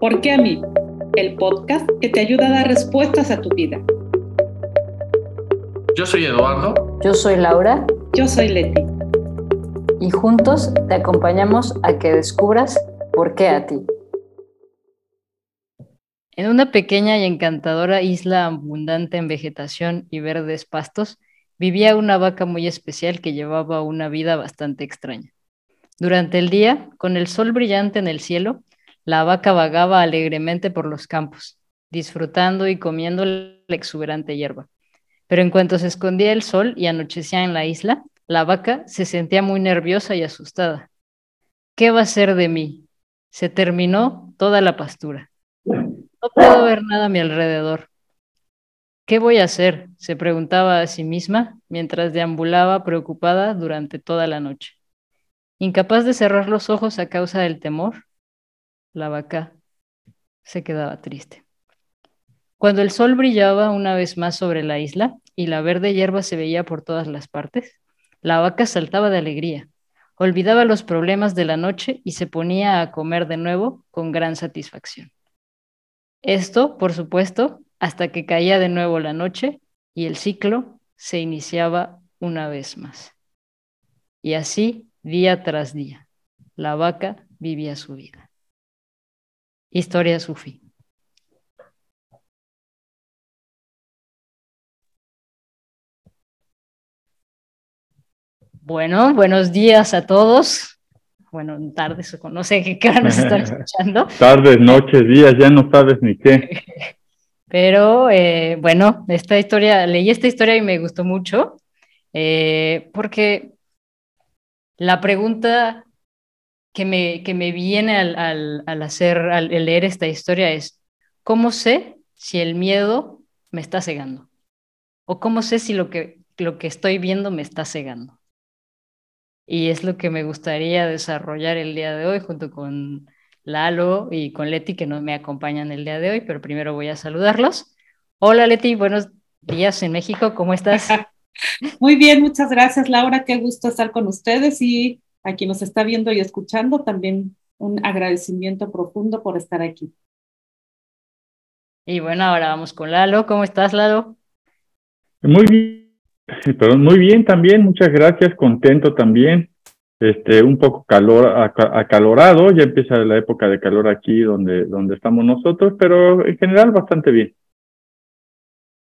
¿Por qué a mí? El podcast que te ayuda a dar respuestas a tu vida. Yo soy Eduardo. Yo soy Laura. Yo soy Leti. Y juntos te acompañamos a que descubras por qué a ti. En una pequeña y encantadora isla abundante en vegetación y verdes pastos, vivía una vaca muy especial que llevaba una vida bastante extraña. Durante el día, con el sol brillante en el cielo, la vaca vagaba alegremente por los campos, disfrutando y comiendo la exuberante hierba. Pero en cuanto se escondía el sol y anochecía en la isla, la vaca se sentía muy nerviosa y asustada. ¿Qué va a ser de mí? Se terminó toda la pastura. No puedo ver nada a mi alrededor. ¿Qué voy a hacer? se preguntaba a sí misma mientras deambulaba preocupada durante toda la noche. Incapaz de cerrar los ojos a causa del temor, la vaca se quedaba triste. Cuando el sol brillaba una vez más sobre la isla y la verde hierba se veía por todas las partes, la vaca saltaba de alegría, olvidaba los problemas de la noche y se ponía a comer de nuevo con gran satisfacción. Esto, por supuesto, hasta que caía de nuevo la noche y el ciclo se iniciaba una vez más. Y así, día tras día, la vaca vivía su vida. Historia sufí. Bueno, buenos días a todos. Bueno, tardes, no sé qué hora nos están escuchando. tardes, noches, días, ya no sabes ni qué. Pero eh, bueno, esta historia, leí esta historia y me gustó mucho, eh, porque la pregunta que me, que me viene al, al, hacer, al leer esta historia es, ¿cómo sé si el miedo me está cegando? ¿O cómo sé si lo que, lo que estoy viendo me está cegando? Y es lo que me gustaría desarrollar el día de hoy junto con Lalo y con Leti, que no me acompañan el día de hoy, pero primero voy a saludarlos. Hola Leti, buenos días en México, ¿cómo estás? Muy bien, muchas gracias Laura, qué gusto estar con ustedes y a quien nos está viendo y escuchando, también un agradecimiento profundo por estar aquí. Y bueno, ahora vamos con Lalo. ¿Cómo estás, Lalo? Muy bien, perdón, muy bien también, muchas gracias, contento también. Este, un poco calor, acalorado, ya empieza la época de calor aquí donde, donde estamos nosotros, pero en general bastante bien.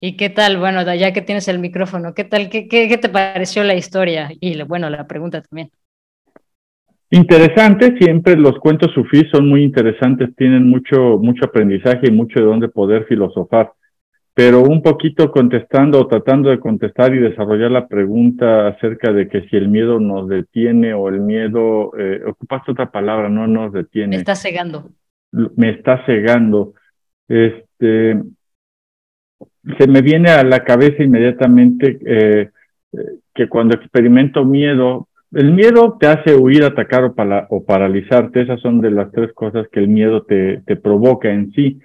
¿Y qué tal? Bueno, ya que tienes el micrófono, ¿qué tal? ¿Qué, qué, qué te pareció la historia? Y bueno, la pregunta también. Interesante, siempre los cuentos sufís son muy interesantes, tienen mucho, mucho aprendizaje y mucho de dónde poder filosofar. Pero un poquito contestando o tratando de contestar y desarrollar la pregunta acerca de que si el miedo nos detiene o el miedo, eh, ocupaste otra palabra, no nos detiene. Me está cegando. Me está cegando. Este, se me viene a la cabeza inmediatamente eh, eh, que cuando experimento miedo, el miedo te hace huir, atacar o, paralizarte. Esas son de las tres cosas que el miedo te, te provoca en sí.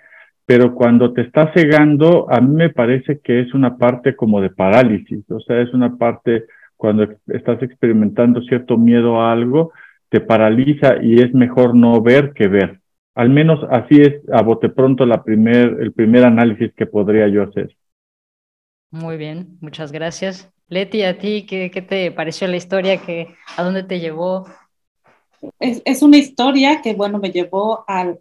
Pero cuando te está cegando, a mí me parece que es una parte como de parálisis. O sea, es una parte cuando estás experimentando cierto miedo a algo, te paraliza y es mejor no ver que ver. Al menos así es a bote pronto la primer, el primer análisis que podría yo hacer. Muy bien, muchas gracias. Leti, ¿a ti qué, te pareció la historia? Que, ¿A dónde te llevó? Es, una historia que, bueno, me llevó a,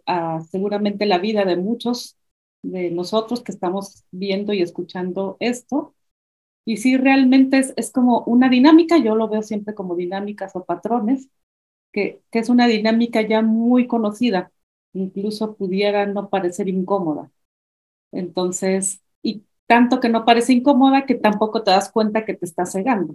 seguramente la vida de muchos de nosotros que estamos viendo y escuchando esto. Y sí, realmente es, es como una dinámica, yo lo veo siempre como dinámicas o patrones, que, que es una dinámica ya muy conocida, incluso pudiera no parecer incómoda. Entonces, y tanto que no parece incómoda que tampoco te das cuenta que te está cegando.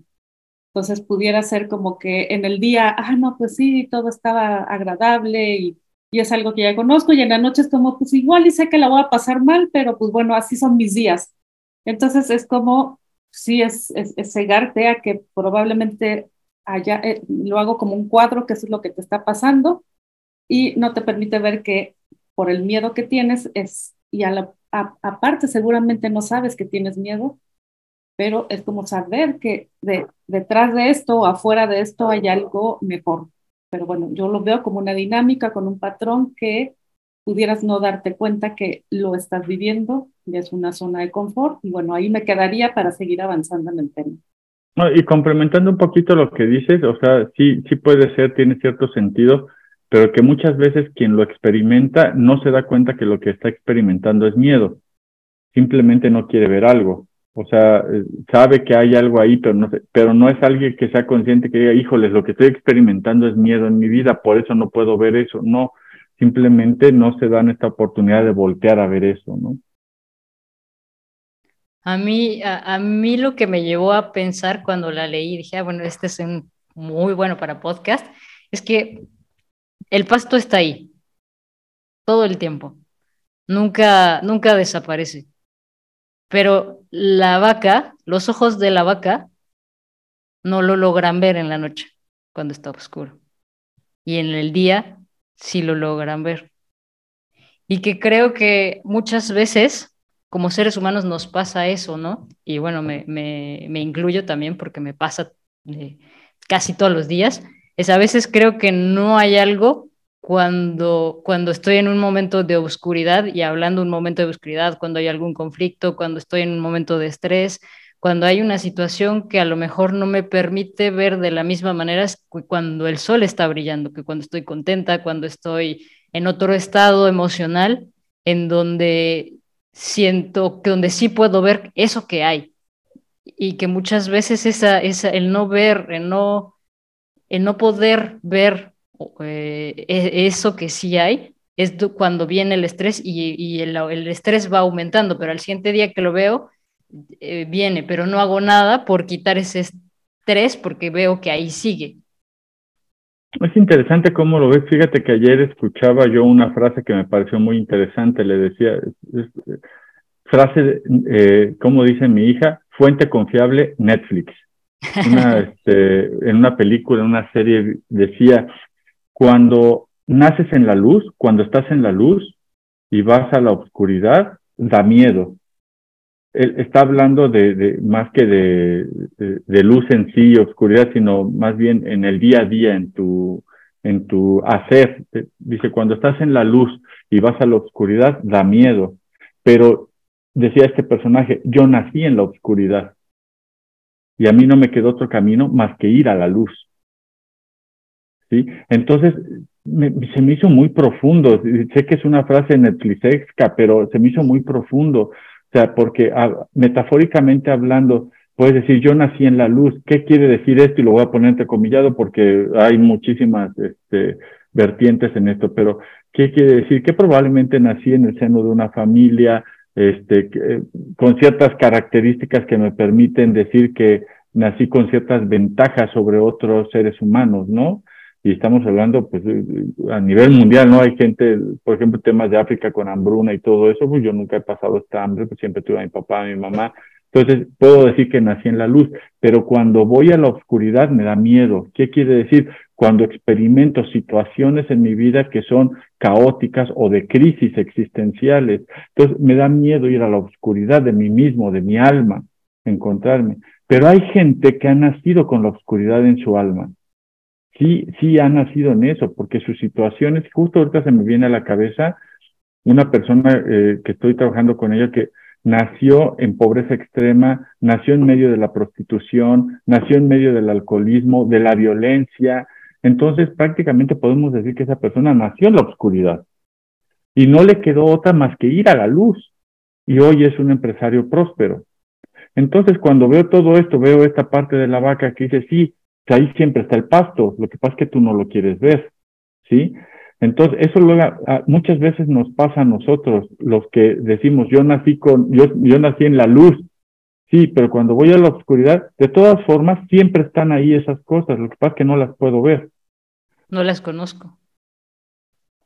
Entonces pudiera ser como que en el día, ah, no, pues sí, todo estaba agradable y, y, es algo que ya conozco y en la noche es como, pues igual y sé que la voy a pasar mal, pero pues bueno, así son mis días. Entonces es como, sí, es, es, cegarte a que probablemente allá, eh, lo hago como un cuadro, que es lo que te está pasando y no te permite ver que por el miedo que tienes es, y aparte seguramente no sabes que tienes miedo, pero es como saber que de, detrás de esto o afuera de esto hay algo mejor. Pero bueno, yo lo veo como una dinámica con un patrón que pudieras no darte cuenta que lo estás viviendo, ya es una zona de confort, y bueno, ahí me quedaría para seguir avanzando en el tema. y complementando un poquito lo que dices, o sea, sí, sí puede ser, tiene cierto sentido, pero que muchas veces quien lo experimenta no se da cuenta que lo que está experimentando es miedo, simplemente no quiere ver algo. O sea, eh, sabe que hay algo ahí, pero no, pero no es alguien que sea consciente que diga, híjoles, lo que estoy experimentando es miedo en mi vida, por eso no puedo ver eso. No, simplemente no se dan esta oportunidad de voltear a ver eso, ¿no? A mí, a, mí lo que me llevó a pensar cuando la leí, dije, ah, bueno, este es muy bueno para podcast, es que el pasto está ahí todo el tiempo, nunca, nunca desaparece. Pero la vaca, los ojos de la vaca, no lo logran ver en la noche, cuando está oscuro. Y en el día sí lo logran ver. Y que creo que muchas veces, como seres humanos, nos pasa eso, ¿no? Y bueno, me, me, incluyo también porque me pasa casi todos los días. Es a veces creo que no hay algo cuando, cuando estoy en un momento de oscuridad y hablando un momento de oscuridad, cuando hay algún conflicto, cuando estoy en un momento de estrés, cuando hay una situación que a lo mejor no me permite ver de la misma manera cuando el sol está brillando, que cuando estoy contenta, cuando estoy en otro estado emocional en donde siento que donde sí puedo ver eso que hay. Y que muchas veces esa, esa el no ver, el no, el no poder ver eh, e, eso que sí hay, es cuando viene el estrés y, el, estrés va aumentando, pero al siguiente día que lo veo, eh, viene, pero no hago nada por quitar ese estrés porque veo que ahí sigue. Es interesante cómo lo ves. Fíjate que ayer escuchaba yo una frase que me pareció muy interesante. Le decía, frase, eh, como dice mi hija, fuente confiable Netflix. Este, en una película, en una serie, decía, cuando naces en la luz, cuando estás en la luz y vas a la oscuridad, da miedo. Él está hablando de, más que de, de, luz en sí, oscuridad, sino más bien en el día a día, en tu, en tu hacer. Dice, cuando estás en la luz y vas a la oscuridad, da miedo. Pero decía este personaje, yo nací en la oscuridad y a mí no me quedó otro camino más que ir a la luz. ¿sí? Entonces, se me hizo muy profundo. Sé que es una frase netflixesca, pero se me hizo muy profundo. O sea, porque ah, metafóricamente hablando, puedes decir, yo nací en la luz. ¿Qué quiere decir esto? Y lo voy a poner entrecomillado porque hay muchísimas este, vertientes en esto, pero ¿qué quiere decir? Que probablemente nací en el seno de una familia este, con ciertas características que me permiten decir que nací con ciertas ventajas sobre otros seres humanos, ¿no? y estamos hablando pues a nivel mundial, ¿no? Hay gente, por ejemplo, temas de África con hambruna y todo eso, pues yo nunca he pasado esta hambre, pues siempre tuve a mi papá, a mi mamá, entonces puedo decir que nací en la luz, pero cuando voy a la oscuridad me da miedo. ¿Qué quiere decir? Cuando experimento situaciones en mi vida que son caóticas o de crisis existenciales, entonces me da miedo ir a la oscuridad de mí mismo, de mi alma, encontrarme. Pero hay gente que ha nacido con la oscuridad en su alma sí, sí ha nacido en eso, porque sus situaciones, justo ahorita se me viene a la cabeza una persona eh, que estoy trabajando con ella que nació en pobreza extrema, nació en medio de la prostitución, nació en medio del alcoholismo, de la violencia. Entonces prácticamente podemos decir que esa persona nació en la oscuridad y no le quedó otra más que ir a la luz. Y hoy es un empresario próspero. Entonces cuando veo todo esto, veo esta parte de la vaca que dice, sí, ahí siempre está el pasto, lo que pasa es que tú no lo quieres ver, ¿sí? Entonces, eso luego, muchas veces nos pasa a nosotros, los que decimos, yo nací con, yo, yo nací en la luz, sí, pero cuando voy a la oscuridad, de todas formas, siempre están ahí esas cosas, lo que pasa es que no las puedo ver. No las conozco.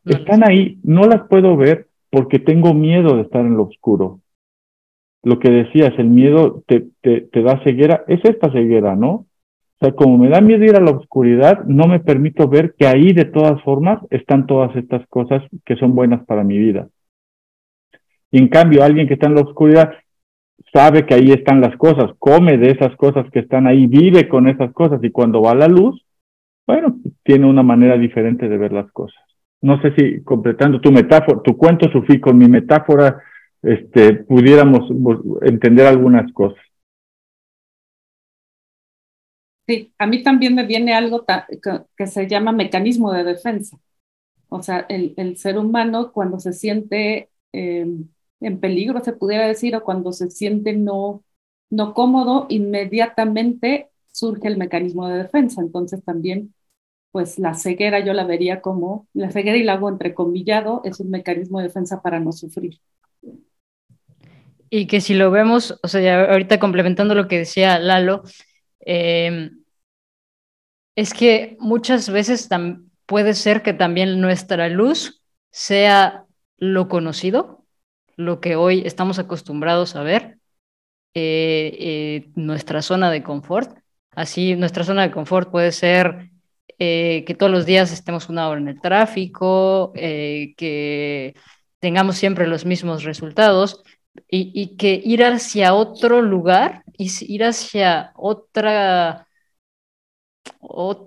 están ahí, no las puedo ver porque tengo miedo de estar en lo oscuro. Lo que decías, el miedo te, te, te da ceguera, es esta ceguera, ¿no? O sea, como me da miedo ir a la oscuridad, no me permito ver que ahí de todas formas están todas estas cosas que son buenas para mi vida. Y en cambio, alguien que está en la oscuridad sabe que ahí están las cosas, come de esas cosas que están ahí, vive con esas cosas y cuando va a la luz, bueno, tiene una manera diferente de ver las cosas. no sé si completando tu metáfora, tu cuento, Sufí, con mi metáfora, este, pudiéramos entender algunas cosas. Sí, a mí también me viene algo que, se llama mecanismo de defensa. O sea, el, ser humano cuando se siente em, en peligro, se pudiera decir, o cuando se siente no, no cómodo, inmediatamente surge el mecanismo de defensa. Entonces también, pues la ceguera yo la vería como, la ceguera y la hago entrecomillado, es un mecanismo de defensa para no sufrir. Y que si lo vemos, o sea, ahorita complementando lo que decía Lalo, eh, es que muchas veces puede ser que también nuestra luz sea lo conocido, lo que hoy estamos acostumbrados a ver, eh, eh, nuestra zona de confort. Así, nuestra zona de confort puede ser eh, que todos los días estemos una hora en el tráfico, que tengamos siempre los mismos resultados y, que ir hacia otro lugar, ir hacia otra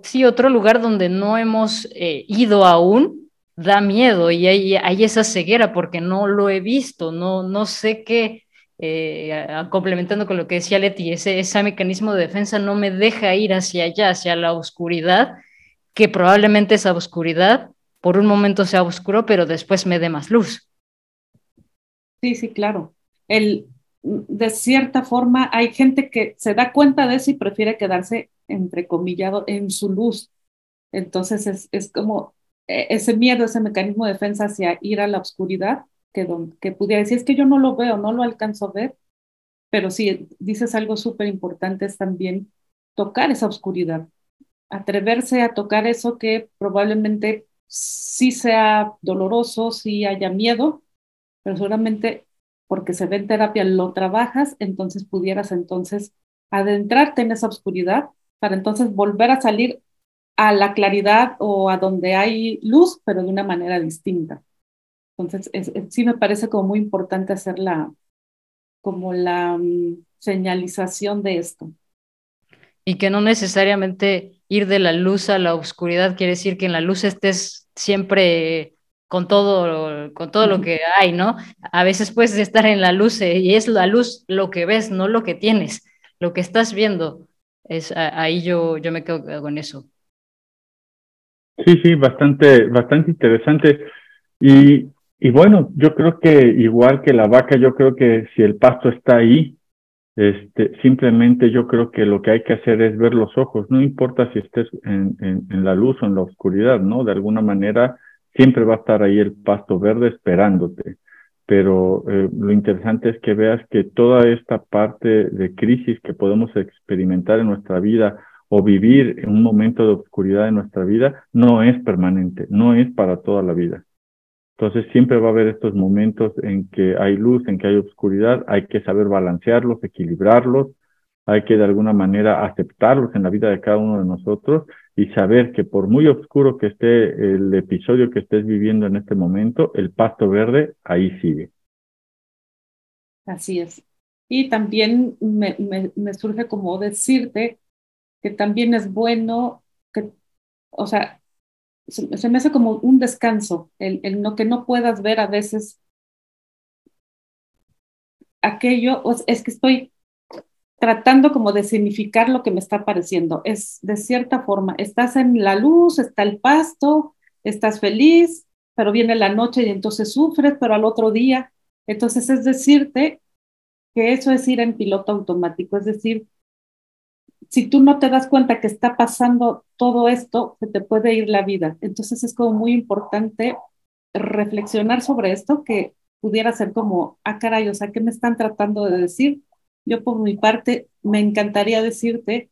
sí, otro lugar donde no hemos eh, ido aún, da miedo y hay, hay, esa ceguera porque no lo he visto, no, no sé qué, eh, complementando con lo que decía Leti, ese, ese mecanismo de defensa no me deja ir hacia allá, hacia la oscuridad, que probablemente esa oscuridad por un momento sea oscuro, pero después me dé más luz. Sí, sí, claro. El, de cierta forma, hay gente que se da cuenta de eso y prefiere quedarse entrecomillado, en su luz. Entonces es, es como e, ese miedo, ese mecanismo de defensa hacia ir a la oscuridad, que, que pudiera decir, es que yo no lo veo, no lo alcanzo a ver, pero si dices algo súper importante es también tocar esa oscuridad, atreverse a tocar eso que probablemente sí sea doloroso, sí haya miedo, pero seguramente porque se ve en terapia lo trabajas, entonces pudieras entonces adentrarte en esa oscuridad para entonces volver a salir a la claridad o a donde hay luz, pero de una manera distinta. Entonces, sí me parece como muy importante hacer la, como la mm, señalización de esto. Y que no necesariamente ir de la luz a la oscuridad quiere decir que en la luz estés siempre con todo, con todo lo que hay, ¿no? A veces puedes estar en la luz eh, y es la luz lo que ves, no lo que tienes, lo que estás viendo. Es, ahí yo, yo me quedo con eso. Sí, sí, bastante, bastante interesante. Y, y bueno, yo creo que igual que la vaca, yo creo que si el pasto está ahí, este, simplemente yo creo que lo que hay que hacer es ver los ojos, no importa si estés en, en, en, la luz o en la oscuridad, ¿no? De alguna manera siempre va a estar ahí el pasto verde esperándote pero eh, lo interesante es que veas que toda esta parte de crisis que podemos experimentar en nuestra vida o vivir en un momento de oscuridad en nuestra vida no es permanente, no es para toda la vida. Entonces siempre va a haber estos momentos en que hay luz, en que hay oscuridad, hay que saber balancearlos, equilibrarlos, hay que de alguna manera aceptarlos en la vida de cada uno de nosotros y saber que por muy oscuro que esté el episodio que estés viviendo en este momento, el pasto verde ahí sigue. Así es. Y también me, me, surge como decirte que también es bueno que, o sea, se, me hace como un descanso, el, el, no que no puedas ver a veces aquello, es que estoy tratando como de significar lo que me está pareciendo. Es de cierta forma, estás en la luz, está el pasto, estás feliz, pero viene la noche y entonces sufres, pero al otro día. Entonces es decirte que eso es ir en piloto automático, es decir, si tú no te das cuenta que está pasando todo esto, se te puede ir la vida. Entonces es como muy importante reflexionar sobre esto que pudiera ser como, ah, caray, o sea, ¿qué me están tratando de decir? Yo por mi parte me encantaría decirte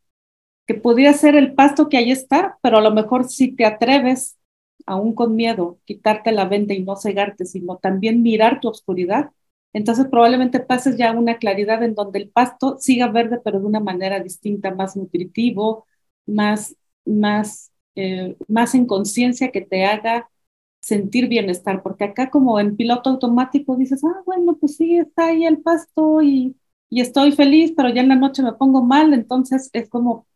que podría ser el pasto que ahí está, pero a lo mejor si te atreves, aún con miedo, quitarte la venda y no cegarte, sino también mirar tu oscuridad, entonces probablemente pases ya a una claridad en donde el pasto siga verde, pero de una manera distinta, más nutritivo, más, más, eh, más en conciencia que te haga sentir bienestar, porque acá como en piloto automático dices, ah, bueno, pues sí, está ahí el pasto y y estoy feliz, pero ya en la noche me pongo mal, entonces es como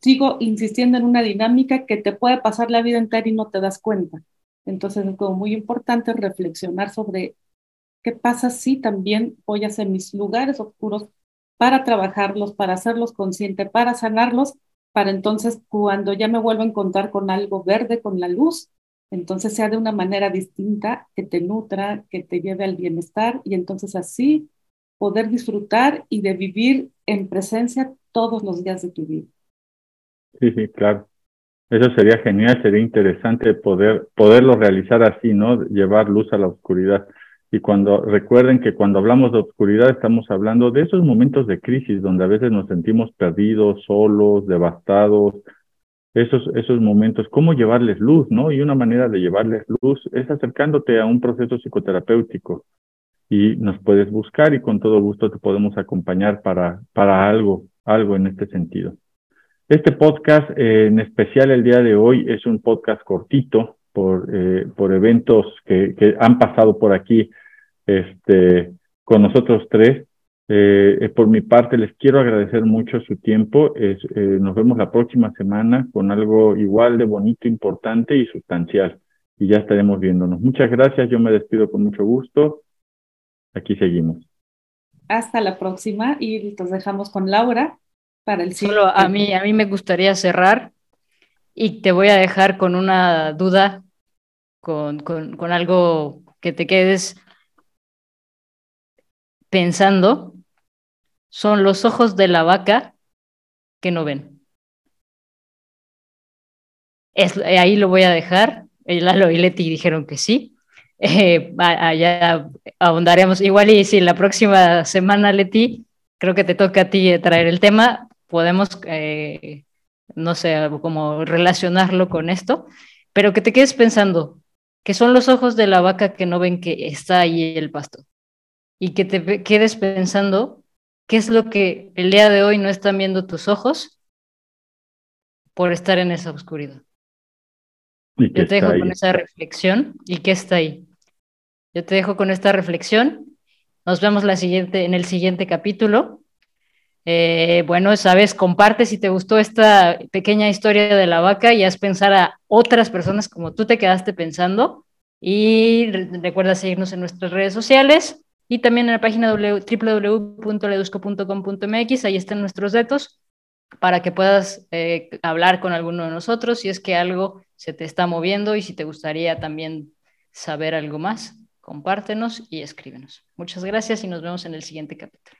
sigo insistiendo en una dinámica que te puede pasar la vida entera y no te das cuenta. Entonces es como muy importante reflexionar sobre qué pasa si también voy a hacer mis lugares oscuros para trabajarlos, para hacerlos conscientes, para sanarlos, para entonces cuando ya me vuelvo a encontrar con algo verde, con la luz, entonces sea de una manera distinta, que te nutra, que te lleve al bienestar y entonces así poder disfrutar y de vivir en presencia todos los días de tu vida. Sí, sí, claro. Eso sería genial, sería interesante poder poderlo realizar así, ¿no? Llevar luz a la oscuridad. Y cuando recuerden que cuando hablamos de oscuridad estamos hablando de esos momentos de crisis donde a veces nos sentimos perdidos, solos, devastados, esos, esos momentos, cómo llevarles luz, ¿no? Y una manera de llevarles luz es acercándote a un proceso psicoterapéutico y nos puedes buscar y con todo gusto te podemos acompañar para, para algo, algo en este sentido. Este podcast eh, en especial el día de hoy es un podcast cortito por, eh, por eventos que, que, han pasado por aquí este, con nosotros tres. Eh, por mi parte, les quiero agradecer mucho su tiempo. Es, nos vemos la próxima semana con algo igual de bonito, importante y sustancial. Y ya estaremos viéndonos. Muchas gracias. Yo me despido con mucho gusto. Aquí seguimos. Hasta la próxima y los dejamos con Laura para el Solo a mí, a mí me gustaría cerrar y te voy a dejar con una duda, con, con, algo que te quedes pensando. Son los ojos de la vaca que no ven. Es, ahí lo voy a dejar. Lalo y Leti dijeron que sí eh, allá ahondaremos. Igual y si la próxima semana, Leti, creo que te toca a ti traer el tema, podemos, eh, no sé, como relacionarlo con esto, pero que te quedes pensando que son los ojos de la vaca que no ven que está ahí el pasto y que te quedes pensando qué es lo que el día de hoy no están viendo tus ojos por estar en esa oscuridad. Yo te dejo con esa reflexión y qué está ahí. Yo te dejo con esta reflexión. Nos vemos la siguiente, en el siguiente capítulo. Eh, bueno, sabes, comparte si te gustó esta pequeña historia de la vaca y haz pensar a otras personas como tú te quedaste pensando. Y recuerda seguirnos en nuestras redes sociales y también en la página www.ledusco.com.mx. Ahí están nuestros datos para que puedas eh, hablar con alguno de nosotros si es que algo se te está moviendo y si te gustaría también saber algo más compártenos y escríbenos. Muchas gracias y nos vemos en el siguiente capítulo.